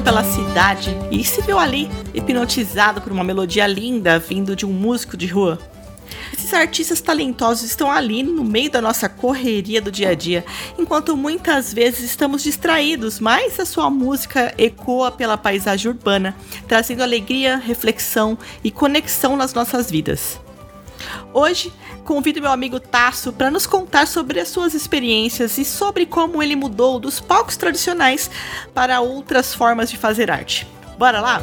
Caminhou pela cidade e se viu ali hipnotizado por uma melodia linda vindo de um músico de rua? Esses artistas talentosos estão ali no meio da nossa correria do dia a dia, enquanto muitas vezes estamos distraídos, mas a sua música ecoa pela paisagem urbana, trazendo alegria, reflexão e conexão nas nossas vidas. Hoje, convido meu amigo Tasso para nos contar sobre as suas experiências e sobre como ele mudou dos palcos tradicionais para outras formas de fazer arte. Bora lá?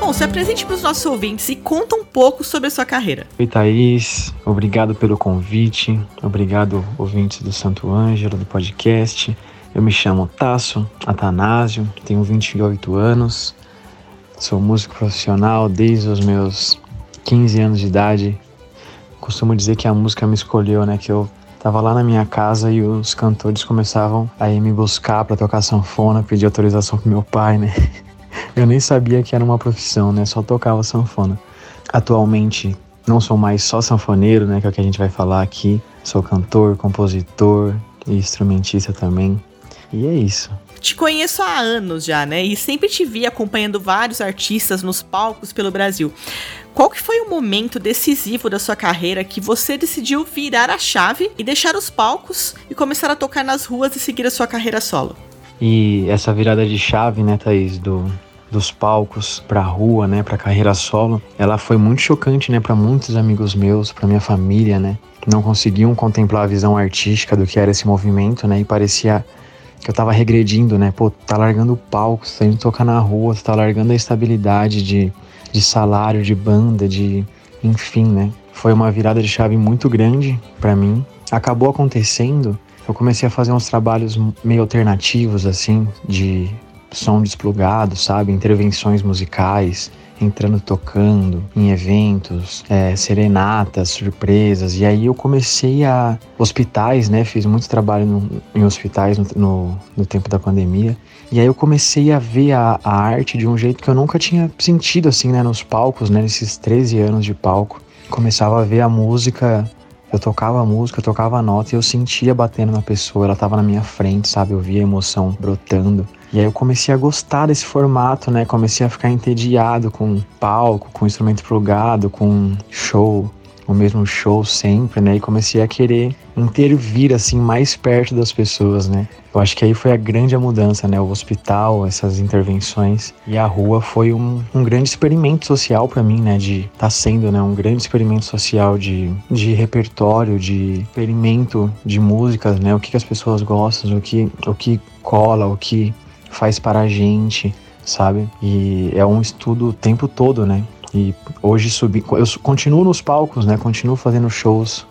Bom, se apresente para os nossos ouvintes e conta um pouco sobre a sua carreira. Oi, Thaís. Obrigado pelo convite. Obrigado, ouvintes do Santo Ângelo, do podcast. Eu me chamo Tasso Atanásio, tenho 28 anos, Sou músico profissional desde os meus 15 anos de idade. Costumo dizer que a música me escolheu, né? Que eu tava lá na minha casa e os cantores começavam a ir me buscar para tocar sanfona, pedir autorização pro meu pai, né? Eu nem sabia que era uma profissão, né? Só tocava sanfona. Atualmente não sou mais só sanfoneiro, né? Que é o que a gente vai falar aqui. Sou cantor, compositor e instrumentista também. E é isso te conheço há anos já, né? E sempre te vi acompanhando vários artistas nos palcos pelo Brasil. Qual que foi o momento decisivo da sua carreira que você decidiu virar a chave e deixar os palcos e começar a tocar nas ruas e seguir a sua carreira solo? E essa virada de chave, né, Thaís, do, dos palcos para a rua, né, para carreira solo, ela foi muito chocante, né, para muitos amigos meus, para minha família, né, que não conseguiam contemplar a visão artística do que era esse movimento, né, e parecia que eu tava regredindo, né? Pô, tá largando o palco, tá indo tocar na rua, tá largando a estabilidade de, de salário, de banda, de. enfim, né? Foi uma virada de chave muito grande para mim. Acabou acontecendo, eu comecei a fazer uns trabalhos meio alternativos, assim, de som desplugado, sabe? Intervenções musicais entrando tocando em eventos, é, serenatas, surpresas. E aí eu comecei a. Hospitais, né? Fiz muito trabalho no, em hospitais no, no, no, tempo da pandemia. E aí eu comecei a ver a, a, arte de um jeito que eu nunca tinha sentido, assim, né? Nos palcos, né? Nesses 13 anos de palco. Começava a ver a música eu tocava a música, eu tocava a nota e eu sentia batendo na pessoa, ela tava na minha frente, sabe? Eu via a emoção brotando. E aí eu comecei a gostar desse formato, né? Comecei a ficar entediado com palco, com instrumento plugado, com show, o mesmo show sempre, né? E comecei a querer intervir assim mais perto das pessoas, né? Eu acho que aí foi a grande mudança, né? O hospital, essas intervenções e a rua foi um, um grande experimento social para mim, né? De tá sendo, né? Um grande experimento social de, de repertório, de experimento de músicas, né? O que, que as pessoas gostam, o que, o que cola, o que faz para a gente, sabe? E é um estudo o tempo todo, né? E hoje subi, eu continuo nos palcos, né? Continuo fazendo shows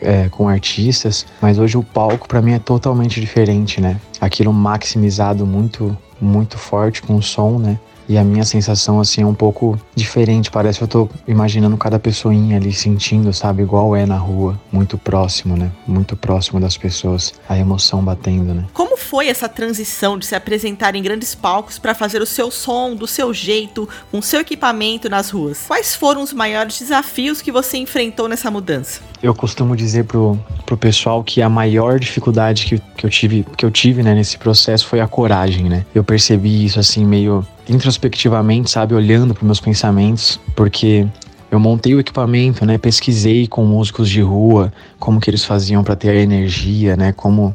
é, com artistas, mas hoje o palco para mim é totalmente diferente, né? Aquilo maximizado muito, muito forte com o som, né? E a minha sensação, assim, é um pouco diferente. Parece que eu tô imaginando cada pessoinha ali sentindo, sabe? Igual é na rua. Muito próximo, né? Muito próximo das pessoas. A emoção batendo, né? Como foi essa transição de se apresentar em grandes palcos para fazer o seu som do seu jeito, com seu equipamento nas ruas? Quais foram os maiores desafios que você enfrentou nessa mudança? Eu costumo dizer pro, pro pessoal que a maior dificuldade que, que eu tive, que eu tive né, nesse processo foi a coragem, né? Eu percebi isso assim meio introspectivamente, sabe, olhando para meus pensamentos, porque eu montei o equipamento, né, pesquisei com músicos de rua como que eles faziam para ter a energia, né, como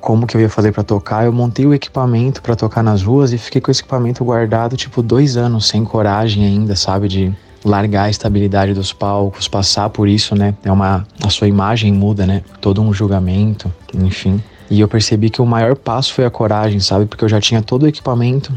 como que eu ia fazer para tocar. Eu montei o equipamento para tocar nas ruas e fiquei com esse equipamento guardado tipo dois anos sem coragem ainda, sabe, de largar a estabilidade dos palcos, passar por isso, né? É uma a sua imagem muda, né? Todo um julgamento, enfim. E eu percebi que o maior passo foi a coragem, sabe? Porque eu já tinha todo o equipamento,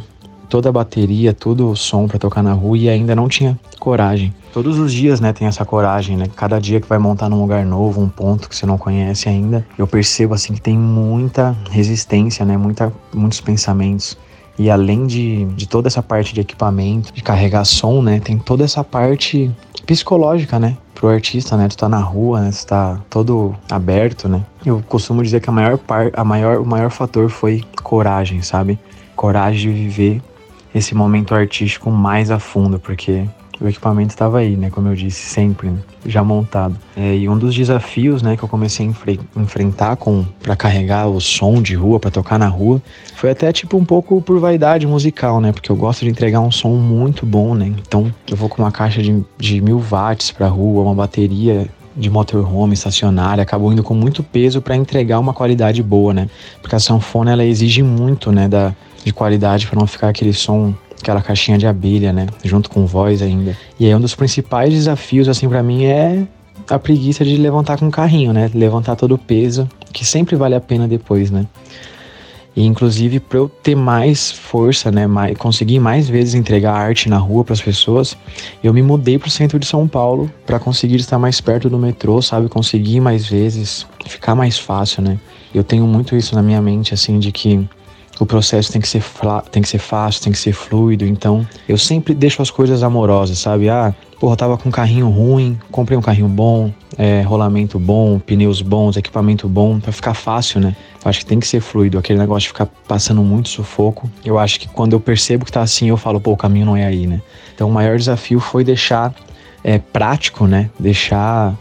toda a bateria, todo o som para tocar na rua e ainda não tinha coragem. Todos os dias, né, tem essa coragem, né? Cada dia que vai montar num lugar novo, um ponto que você não conhece ainda, eu percebo assim que tem muita resistência, né? Muita, muitos pensamentos. E além de, de toda essa parte de equipamento, de carregar som, né? Tem toda essa parte psicológica, né? Pro artista, né? Tu tá na rua, né? Tu tá todo aberto, né? Eu costumo dizer que a maior par, a maior, o maior fator foi coragem, sabe? Coragem de viver esse momento artístico mais a fundo, porque o equipamento estava aí, né? Como eu disse, sempre, né? já montado. É, e um dos desafios, né, que eu comecei a enfre enfrentar com para carregar o som de rua, para tocar na rua, foi até tipo um pouco por vaidade musical, né? Porque eu gosto de entregar um som muito bom, né? Então eu vou com uma caixa de, de mil watts para rua, uma bateria de motorhome estacionária, acabou indo com muito peso para entregar uma qualidade boa, né? Porque a sanfona ela exige muito, né, da de qualidade para não ficar aquele som aquela caixinha de abelha, né? Junto com voz ainda. E aí um dos principais desafios, assim, para mim é a preguiça de levantar com o carrinho, né? Levantar todo o peso, que sempre vale a pena depois, né? E inclusive para eu ter mais força, né, mais, conseguir mais vezes entregar arte na rua para as pessoas, eu me mudei para o centro de São Paulo para conseguir estar mais perto do metrô, sabe, conseguir mais vezes, ficar mais fácil, né? Eu tenho muito isso na minha mente assim de que o processo tem que ser tem que ser fácil, tem que ser fluido. Então, eu sempre deixo as coisas amorosas, sabe? Ah, porra, tava com um carrinho ruim, comprei um carrinho bom, é, rolamento bom, pneus bons, equipamento bom, para ficar fácil, né? Eu acho que tem que ser fluido, aquele negócio de ficar passando muito sufoco. Eu acho que quando eu percebo que tá assim, eu falo, pô, o caminho não é aí, né? Então, o maior desafio foi deixar é, prático, né? Deixar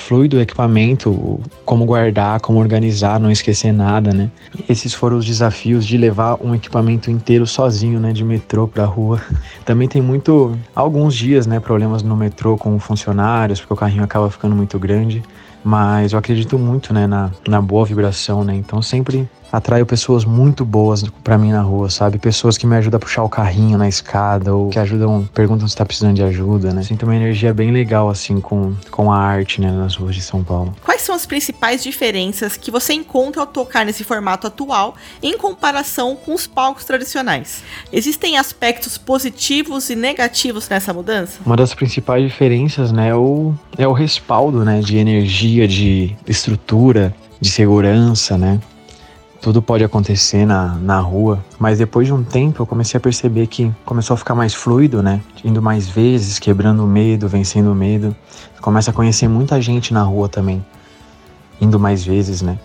fluido o equipamento, como guardar, como organizar, não esquecer nada, né? Esses foram os desafios de levar um equipamento inteiro sozinho, né, de metrô para rua. Também tem muito alguns dias, né, problemas no metrô com funcionários, porque o carrinho acaba ficando muito grande, mas eu acredito muito, né, na, na boa vibração, né? Então sempre atraio pessoas muito boas para mim na rua, sabe? Pessoas que me ajudam a puxar o carrinho na escada ou que ajudam, perguntam se tá precisando de ajuda, né? Sinto uma energia bem legal assim com, com a arte, né, nas ruas de São Paulo. Quais são as principais diferenças que você encontra ao tocar nesse formato atual em comparação com os palcos tradicionais? Existem aspectos positivos e negativos nessa mudança? Uma das principais diferenças, né, é o, é o respaldo, né, de energia, de estrutura, de segurança, né? Tudo pode acontecer na, na rua, mas depois de um tempo eu comecei a perceber que começou a ficar mais fluido, né? Indo mais vezes, quebrando o medo, vencendo o medo. Começa a conhecer muita gente na rua também, indo mais vezes, né?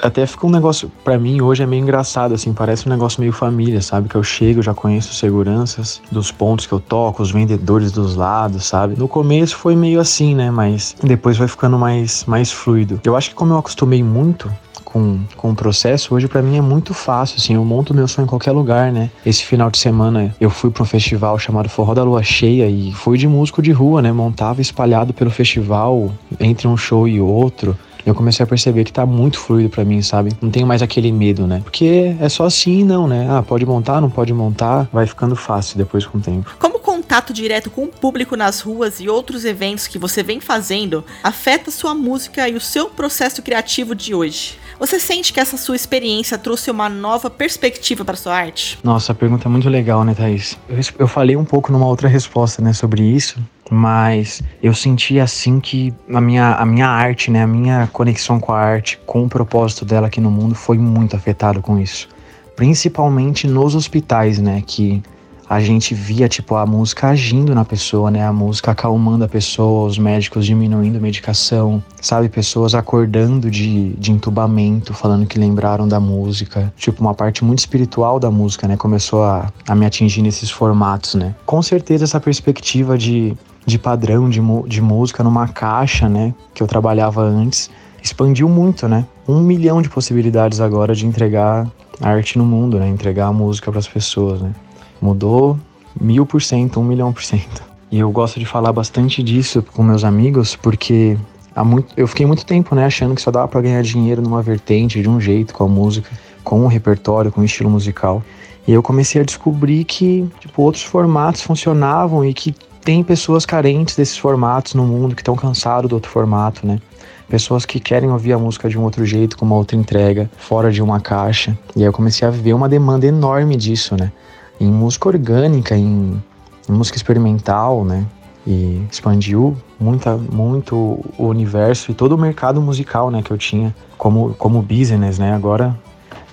Até fica um negócio, para mim hoje é meio engraçado, assim, parece um negócio meio família, sabe? Que eu chego, já conheço os seguranças dos pontos que eu toco, os vendedores dos lados, sabe? No começo foi meio assim, né? Mas depois vai ficando mais, mais fluido. Eu acho que como eu acostumei muito com, com o processo, hoje para mim é muito fácil, assim, eu monto meu som em qualquer lugar, né? Esse final de semana eu fui para um festival chamado Forró da Lua Cheia e fui de músico de rua, né? Montava espalhado pelo festival, entre um show e outro eu comecei a perceber que tá muito fluido para mim, sabe? Não tenho mais aquele medo, né? Porque é só assim, não, né? Ah, pode montar, não pode montar, vai ficando fácil depois com o tempo. Como contato direto com o público nas ruas e outros eventos que você vem fazendo afeta sua música e o seu processo criativo de hoje? Você sente que essa sua experiência trouxe uma nova perspectiva para sua arte? Nossa, a pergunta é muito legal, né, Thaís? Eu, eu falei um pouco numa outra resposta, né, sobre isso, mas eu senti assim que a minha, a minha arte, né, a minha conexão com a arte, com o propósito dela aqui no mundo foi muito afetado com isso. Principalmente nos hospitais, né, que a gente via tipo a música agindo na pessoa, né? A música acalmando a pessoa, os médicos diminuindo a medicação, sabe? Pessoas acordando de, de entubamento, falando que lembraram da música. Tipo, uma parte muito espiritual da música, né? Começou a, a me atingir nesses formatos, né? Com certeza essa perspectiva de, de padrão de, de música numa caixa, né? Que eu trabalhava antes, expandiu muito, né? Um milhão de possibilidades agora de entregar arte no mundo, né? Entregar a música para as pessoas, né? Mudou mil por cento, um milhão por cento. E eu gosto de falar bastante disso com meus amigos porque há muito, eu fiquei muito tempo né, achando que só dava para ganhar dinheiro numa vertente, de um jeito, com a música, com um repertório, com um estilo musical. E eu comecei a descobrir que tipo, outros formatos funcionavam e que tem pessoas carentes desses formatos no mundo que estão cansados do outro formato, né? Pessoas que querem ouvir a música de um outro jeito, com uma outra entrega, fora de uma caixa. E aí eu comecei a ver uma demanda enorme disso, né? Em música orgânica, em, em música experimental, né? E expandiu muita, muito o universo e todo o mercado musical, né, que eu tinha como, como business, né? Agora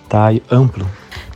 tá amplo.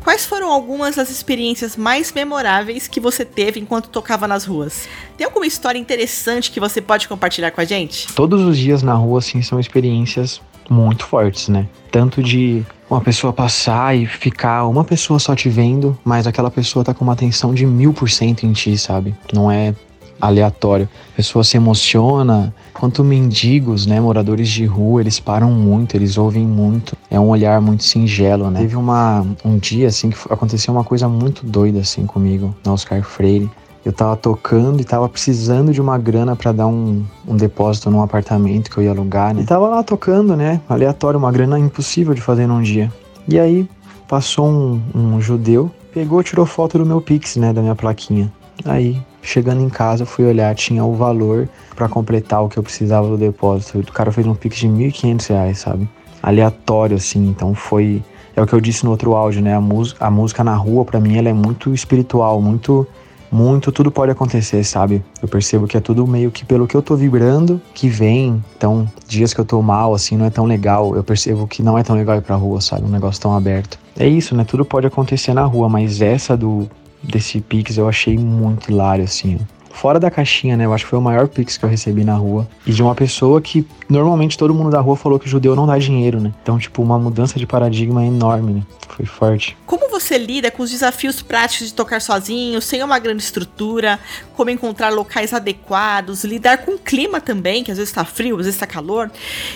Quais foram algumas das experiências mais memoráveis que você teve enquanto tocava nas ruas? Tem alguma história interessante que você pode compartilhar com a gente? Todos os dias na rua, assim, são experiências muito fortes, né? Tanto de uma pessoa passar e ficar uma pessoa só te vendo, mas aquela pessoa tá com uma atenção de mil por cento em ti, sabe? Não é aleatório. A pessoa se emociona. Quanto mendigos, né, moradores de rua, eles param muito, eles ouvem muito. É um olhar muito singelo, né? Teve uma, um dia, assim, que aconteceu uma coisa muito doida, assim, comigo, na Oscar Freire. Eu tava tocando e tava precisando de uma grana para dar um, um depósito num apartamento que eu ia alugar, né? E tava lá tocando, né? Aleatório, uma grana impossível de fazer num dia. E aí passou um, um judeu, pegou, tirou foto do meu Pix, né? Da minha plaquinha. Aí Chegando em casa, fui olhar, tinha o valor para completar o que eu precisava do depósito. O cara fez um pix de R$ 1.500, sabe? Aleatório, assim. Então foi. É o que eu disse no outro áudio, né? A, a música na rua, para mim, ela é muito espiritual, muito. Muito, tudo pode acontecer, sabe? Eu percebo que é tudo meio que pelo que eu tô vibrando que vem. Então, dias que eu tô mal, assim, não é tão legal. Eu percebo que não é tão legal ir pra rua, sabe? Um negócio tão aberto. É isso, né? Tudo pode acontecer na rua, mas essa do desse Pix eu achei muito hilário, assim. Fora da caixinha, né? Eu acho que foi o maior Pix que eu recebi na rua. E de uma pessoa que normalmente todo mundo da rua falou que judeu não dá dinheiro, né? Então, tipo, uma mudança de paradigma enorme, né? Foi forte. Como você lida com os desafios práticos de tocar sozinho, sem uma grande estrutura? Como encontrar locais adequados? Lidar com o clima também, que às vezes está frio, às vezes está calor?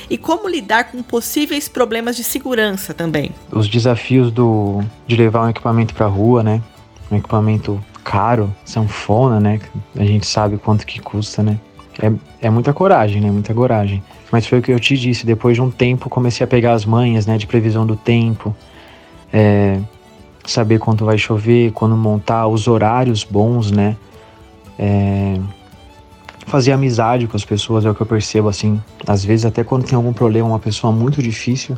E como lidar com possíveis problemas de segurança também? Os desafios do, de levar um equipamento pra rua, né? um equipamento caro, sanfona, né? A gente sabe quanto que custa, né? É, é muita coragem, né? Muita coragem. Mas foi o que eu te disse, depois de um tempo comecei a pegar as manhas, né? De previsão do tempo, é, saber quanto vai chover, quando montar, os horários bons, né? É, fazer amizade com as pessoas é o que eu percebo, assim. Às vezes até quando tem algum problema, uma pessoa muito difícil,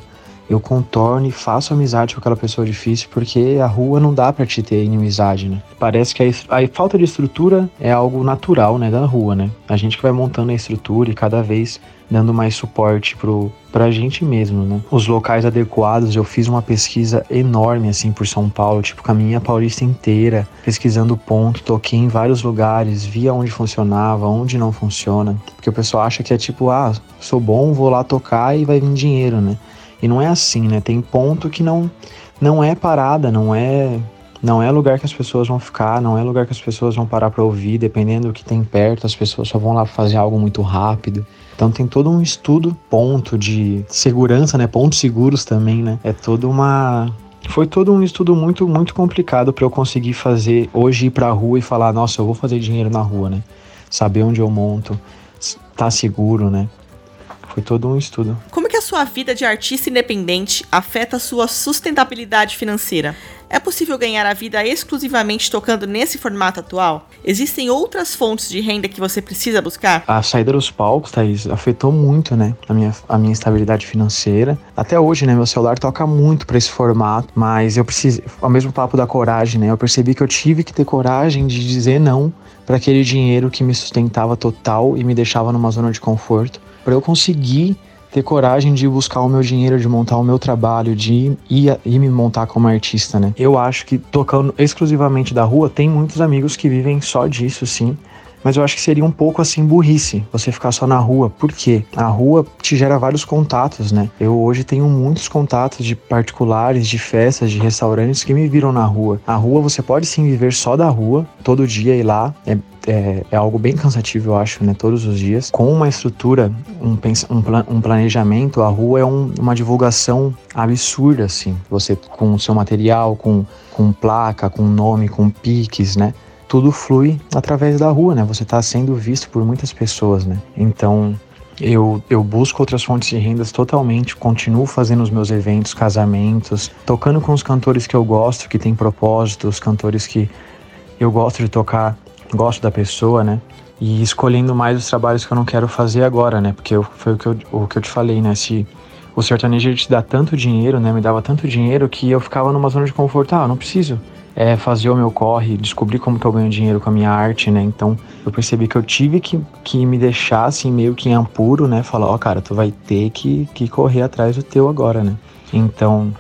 eu contorno e faço amizade com aquela pessoa difícil, porque a rua não dá para te ter inimizade, né? Parece que a, a, falta de estrutura é algo natural, né, da rua, né? A gente que vai montando a estrutura e cada vez dando mais suporte pro, pra gente mesmo, né? Os locais adequados, eu fiz uma pesquisa enorme, assim, por São Paulo, tipo, caminha paulista inteira, pesquisando ponto, toquei em vários lugares, via onde funcionava, onde não funciona, porque o pessoal acha que é tipo, ah, sou bom, vou lá tocar e vai vir dinheiro, né? E não é assim, né? Tem ponto que não não é parada, não é não é lugar que as pessoas vão ficar, não é lugar que as pessoas vão parar para ouvir, dependendo do que tem perto, as pessoas só vão lá fazer algo muito rápido. Então tem todo um estudo ponto de segurança, né? Pontos seguros também, né? É toda uma foi todo um estudo muito muito complicado para eu conseguir fazer hoje ir para a rua e falar, nossa, eu vou fazer dinheiro na rua, né? Saber onde eu monto, tá seguro, né? Foi todo um estudo. Como sua vida de artista independente afeta sua sustentabilidade financeira? É possível ganhar a vida exclusivamente tocando nesse formato atual? Existem outras fontes de renda que você precisa buscar? A saída dos palcos, Thaís, afetou muito, né? A minha, a minha estabilidade financeira. Até hoje, né? Meu celular toca muito para esse formato, mas eu preciso. Ao mesmo papo da coragem, né? Eu percebi que eu tive que ter coragem de dizer não para aquele dinheiro que me sustentava total e me deixava numa zona de conforto para eu conseguir ter coragem de buscar o meu dinheiro, de montar o meu trabalho, de ir, ir me montar como artista, né? Eu acho que tocando exclusivamente da rua, tem muitos amigos que vivem só disso, sim. Mas eu acho que seria um pouco assim burrice você ficar só na rua. Por quê? A rua te gera vários contatos, né? Eu hoje tenho muitos contatos de particulares, de festas, de restaurantes que me viram na rua. A rua você pode sim viver só da rua, todo dia ir lá. É é, é, algo bem cansativo, eu acho, né? Todos os dias. Com uma estrutura, um, um, um planejamento, a rua é um, uma divulgação absurda, assim. Você com o seu material, com, com placa, com nome, com piques, né? Tudo flui através da rua, né? Você está sendo visto por muitas pessoas, né? Então, eu, eu busco outras fontes de rendas totalmente, continuo fazendo os meus eventos, casamentos, tocando com os cantores que eu gosto, que têm propósitos, cantores que eu gosto de tocar, gosto da pessoa, né? E escolhendo mais os trabalhos que eu não quero fazer agora, né? Porque eu, foi o que eu, o que eu te falei, né? Se o sertanejo te dá tanto dinheiro, né? Me dava tanto dinheiro que eu ficava numa zona de conforto. Ah, não preciso é, fazer o meu corre, descobrir como que eu ganho dinheiro com a minha arte, né? Então eu percebi que eu tive que, que me deixar assim meio que em apuro, né? Falar, ó, oh, cara, tu vai ter que, que correr atrás do teu agora, né? Então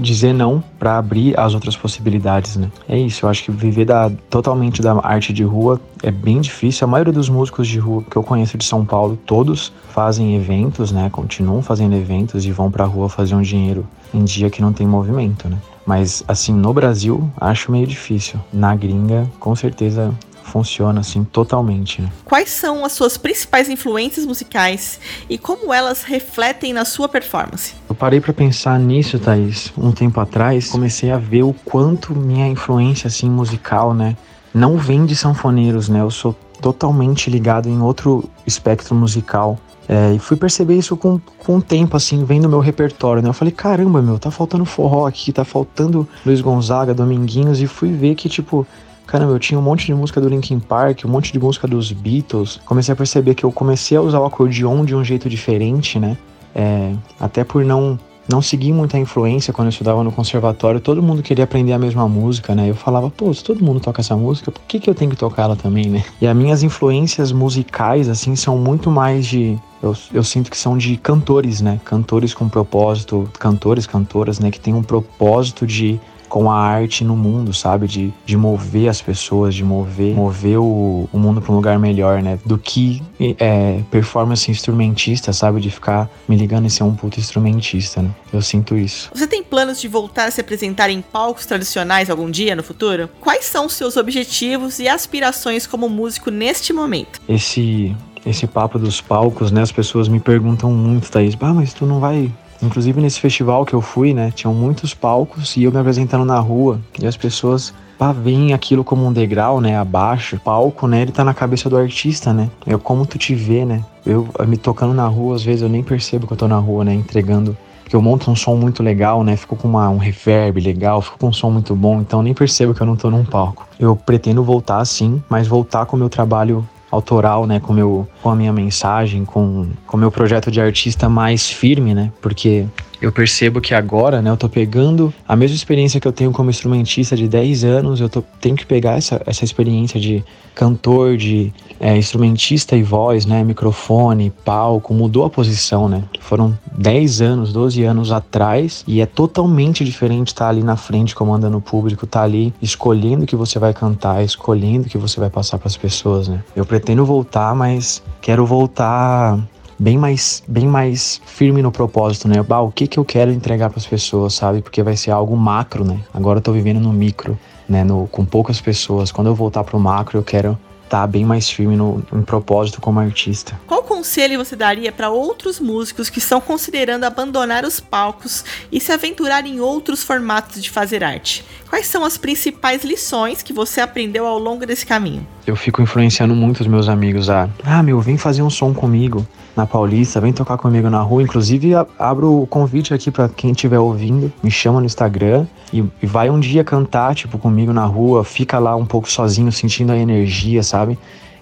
dizer não para abrir as outras possibilidades, né? É isso, eu acho que viver da, totalmente da arte de rua é bem difícil. A maioria dos músicos de rua que eu conheço de São Paulo, todos fazem eventos, né? Continuam fazendo eventos e vão pra rua fazer um dinheiro em dia que não tem movimento, né? Mas assim, no Brasil, acho meio difícil. Na gringa, com certeza funciona assim totalmente. Né? Quais são as suas principais influências musicais e como elas refletem na sua performance? Eu parei para pensar nisso, Thaís, um tempo atrás, comecei a ver o quanto minha influência assim musical, né, não vem de sanfoneiros, né? Eu sou totalmente ligado em outro espectro musical. É, e fui perceber isso com, com o tempo, assim, vendo meu repertório, né? Eu falei, caramba, meu, tá faltando forró aqui, tá faltando Luiz Gonzaga, Dominguinhos, e fui ver que, tipo, caramba, eu tinha um monte de música do Linkin Park, um monte de música dos Beatles. Comecei a perceber que eu comecei a usar o acordeon de um jeito diferente, né? É, até por não não seguir muita influência quando eu estudava no conservatório, todo mundo queria aprender a mesma música, né? Eu falava, pô, se todo mundo toca essa música, por que, que eu tenho que tocar ela também, né? E as minhas influências musicais, assim, são muito mais de. Eu, eu sinto que são de cantores, né? Cantores com propósito, cantores, cantoras, né? Que tem um propósito de com a arte no mundo, sabe? De, de mover as pessoas, de mover, mover o, o mundo para um lugar melhor, né? Do que é, performance instrumentista, sabe? De ficar me ligando e ser um puto instrumentista, né? Eu sinto isso. Você tem planos de voltar a se apresentar em palcos tradicionais algum dia no futuro? Quais são os seus objetivos e aspirações como músico neste momento? Esse esse papo dos palcos, né? As pessoas me perguntam muito, Thaís, ah, mas tu não vai Inclusive nesse festival que eu fui, né, tinham muitos palcos e eu me apresentando na rua e as pessoas pá, veem aquilo como um degrau, né, abaixo. Palco, né, ele tá na cabeça do artista, né? É como tu te vê, né? Eu me tocando na rua, às vezes eu nem percebo que eu tô na rua, né, entregando porque eu monto um som muito legal, né? Fico com uma, um reverb legal, fico com um som muito bom, então nem percebo que eu não tô num palco. Eu pretendo voltar sim, mas voltar com o meu trabalho autoral, né, com, meu, com a minha mensagem, com o meu projeto de artista mais firme, né, porque eu percebo que agora, né, eu tô pegando a mesma experiência que eu tenho como instrumentista de 10 anos, eu tô, tenho que pegar essa, essa experiência de cantor, de é, instrumentista e voz, né, microfone, palco, mudou a posição, né? Foram 10 anos, 12 anos atrás e é totalmente diferente estar tá ali na frente comandando o público, estar tá ali escolhendo o que você vai cantar, escolhendo o que você vai passar para as pessoas, né? Eu pretendo voltar, mas quero voltar bem mais, bem mais firme no propósito, né? Bah, o que que eu quero entregar para as pessoas, sabe? Porque vai ser algo macro, né? Agora eu tô vivendo no micro, né? No, com poucas pessoas. Quando eu voltar pro macro, eu quero estar tá bem mais firme no, no propósito como artista. Qual conselho você daria para outros músicos que estão considerando abandonar os palcos e se aventurar em outros formatos de fazer arte? Quais são as principais lições que você aprendeu ao longo desse caminho? Eu fico influenciando muito os meus amigos a, ah, meu, vem fazer um som comigo na Paulista, vem tocar comigo na rua. Inclusive, abro o convite aqui para quem estiver ouvindo, me chama no Instagram e, e vai um dia cantar, tipo, comigo na rua, fica lá um pouco sozinho, sentindo a energia, sabe?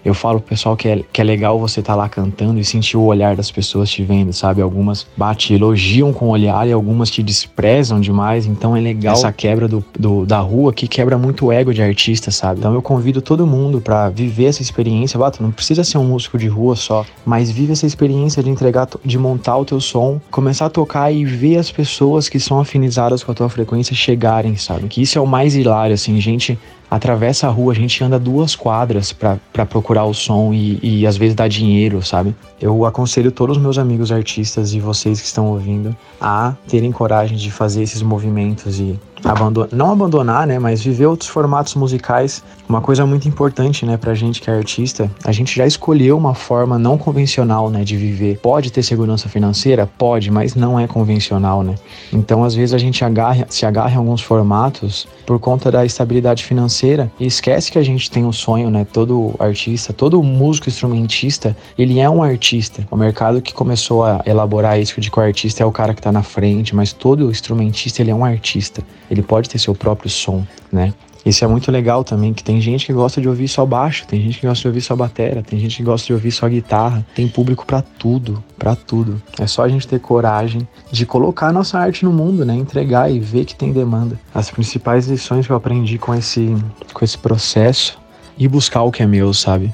Eu falo pro pessoal que é, que é legal você estar tá lá cantando e sentir o olhar das pessoas te vendo, sabe? Algumas bate, elogiam com o olhar e algumas te desprezam demais, então é legal essa quebra do, do da rua que quebra muito o ego de artista, sabe? Então eu convido todo mundo para viver essa experiência, bato, não precisa ser um músico de rua só, mas vive essa experiência de entregar, de montar o teu som, começar a tocar e ver as pessoas que são afinizadas com a tua frequência chegarem, sabe? Que isso é o mais hilário, assim, gente atravessa a rua, a gente anda duas quadras para procurar o som e, e às vezes dá dinheiro, sabe? Eu aconselho todos os meus amigos artistas e vocês que estão ouvindo a terem coragem de fazer esses movimentos e abandonar, não abandonar, né, mas viver outros formatos musicais. Uma coisa muito importante, né, pra gente que é artista, a gente já escolheu uma forma não convencional, né, de viver. Pode ter segurança financeira? Pode, mas não é convencional, né? Então, às vezes a gente agarra, se agarra em alguns formatos por conta da estabilidade financeira e esquece que a gente tem um sonho, né? Todo artista, todo músico instrumentista, ele é um artista. O mercado que começou a elaborar isso de que o artista é o cara que tá na frente, mas todo instrumentista, ele é um artista ele pode ter seu próprio som, né? Isso é muito legal também, que tem gente que gosta de ouvir só baixo, tem gente que gosta de ouvir só batera, tem gente que gosta de ouvir só guitarra, tem público para tudo, para tudo. É só a gente ter coragem de colocar a nossa arte no mundo, né? Entregar e ver que tem demanda. As principais lições que eu aprendi com esse com esse processo e buscar o que é meu, sabe?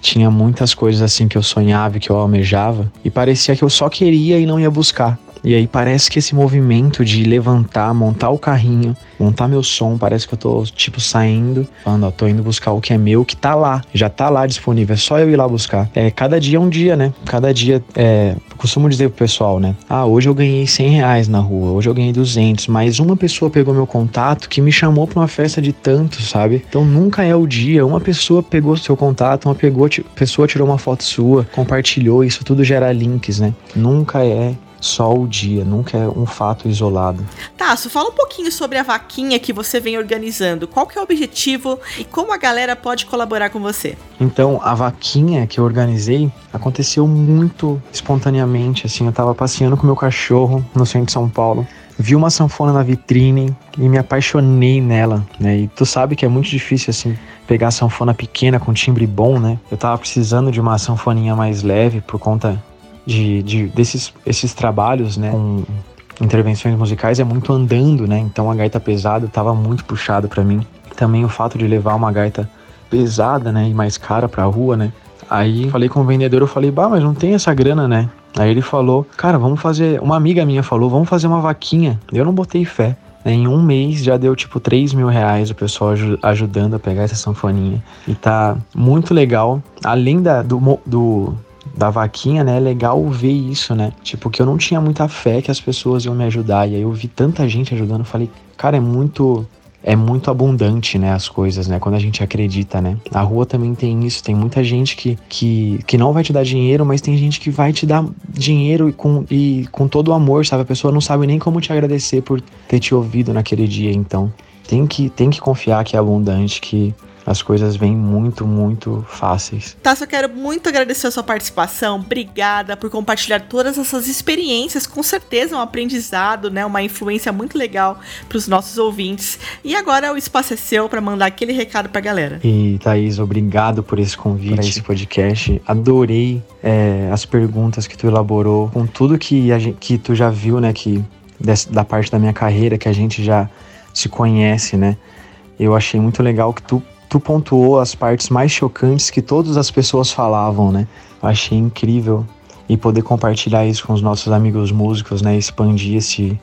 Tinha muitas coisas assim que eu sonhava que eu almejava e parecia que eu só queria e não ia buscar. E aí parece que esse movimento de levantar, montar o carrinho, montar meu som, parece que eu tô, tipo, saindo, falando, ó, tô indo buscar o que é meu, que tá lá, já tá lá disponível, é só eu ir lá buscar. É, cada dia é um dia, né? Cada dia, é, costumo dizer pro pessoal, né? Ah, hoje eu ganhei 100 reais na rua, hoje eu ganhei 200, mas uma pessoa pegou meu contato que me chamou pra uma festa de tanto, sabe? Então nunca é o dia, uma pessoa pegou seu contato, uma pegou, pessoa tirou uma foto sua, compartilhou, isso tudo gera links, né? Nunca é só o dia, nunca é um fato isolado. Tasso, fala um pouquinho sobre a vaquinha que você vem organizando. Qual que é o objetivo e como a galera pode colaborar com você? Então, a vaquinha que eu organizei aconteceu muito espontaneamente, assim, eu tava passeando com meu cachorro no centro de São Paulo. Vi uma sanfona na vitrine e me apaixonei nela, né? E tu sabe que é muito difícil, assim, pegar sanfona pequena com timbre bom, né? Eu tava precisando de uma sanfoninha mais leve por conta de, de desses esses trabalhos, né, com intervenções musicais é muito andando, né? Então a gaita pesada estava muito puxado para mim. Também o fato de levar uma gaita pesada, né, e mais cara para a rua, né? Aí falei com o vendedor, eu falei: "Bah, mas não tem essa grana, né?" Aí ele falou: "Cara, vamos fazer, uma amiga minha falou, vamos fazer uma vaquinha". Eu não botei fé. Em um mês já deu tipo 3 mil reais o pessoal ajudando a pegar essa sanfoninha. E tá muito legal. Além da, do, do, da vaquinha, né? É legal ver isso, né? Tipo, que eu não tinha muita fé que as pessoas iam me ajudar. E aí eu vi tanta gente ajudando, eu falei, cara, é muito. É muito abundante, né, as coisas, né, quando a gente acredita, né. A rua também tem isso, tem muita gente que, que, que não vai te dar dinheiro, mas tem gente que vai te dar dinheiro e com, e com todo o amor, sabe? A pessoa não sabe nem como te agradecer por ter te ouvido naquele dia, então tem que, tem que confiar que é abundante, que as coisas vêm muito, muito fáceis. Tá, só quero muito agradecer a sua participação. Obrigada por compartilhar todas essas experiências. Com certeza é um aprendizado, né? Uma influência muito legal para os nossos ouvintes. E agora o espaço é seu para mandar aquele recado para a galera. E Thaís, obrigado por esse convite, por esse podcast. Adorei é, as perguntas que tu elaborou, com tudo que, a gente, que tu já viu, né? Que da parte da minha carreira que a gente já se conhece, né? Eu achei muito legal que tu tu pontuou as partes mais chocantes que todas as pessoas falavam, né? Eu achei incrível e poder compartilhar isso com os nossos amigos músicos, né? Expandir esse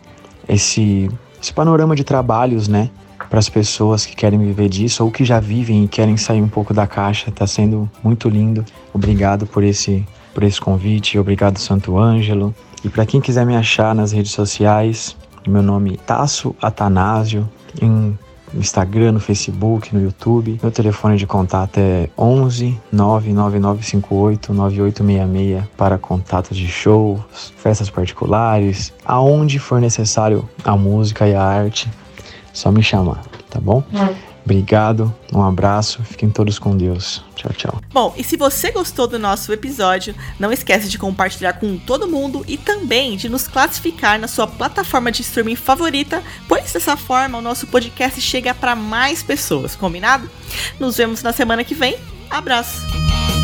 esse esse panorama de trabalhos, né? Para as pessoas que querem viver disso ou que já vivem e querem sair um pouco da caixa, tá sendo muito lindo. Obrigado por esse por esse convite, obrigado Santo Ângelo. E para quem quiser me achar nas redes sociais, meu nome é Tasso Atanásio, em no Instagram, no Facebook, no YouTube. Meu telefone de contato é 11 99958 9866 para contatos de shows, festas particulares, aonde for necessário a música e a arte, só me chamar, tá bom? É. Obrigado, um abraço, fiquem todos com Deus. Tchau, tchau. Bom, e se você gostou do nosso episódio, não esqueça de compartilhar com todo mundo e também de nos classificar na sua plataforma de streaming favorita, pois dessa forma o nosso podcast chega para mais pessoas, combinado? Nos vemos na semana que vem. Abraço!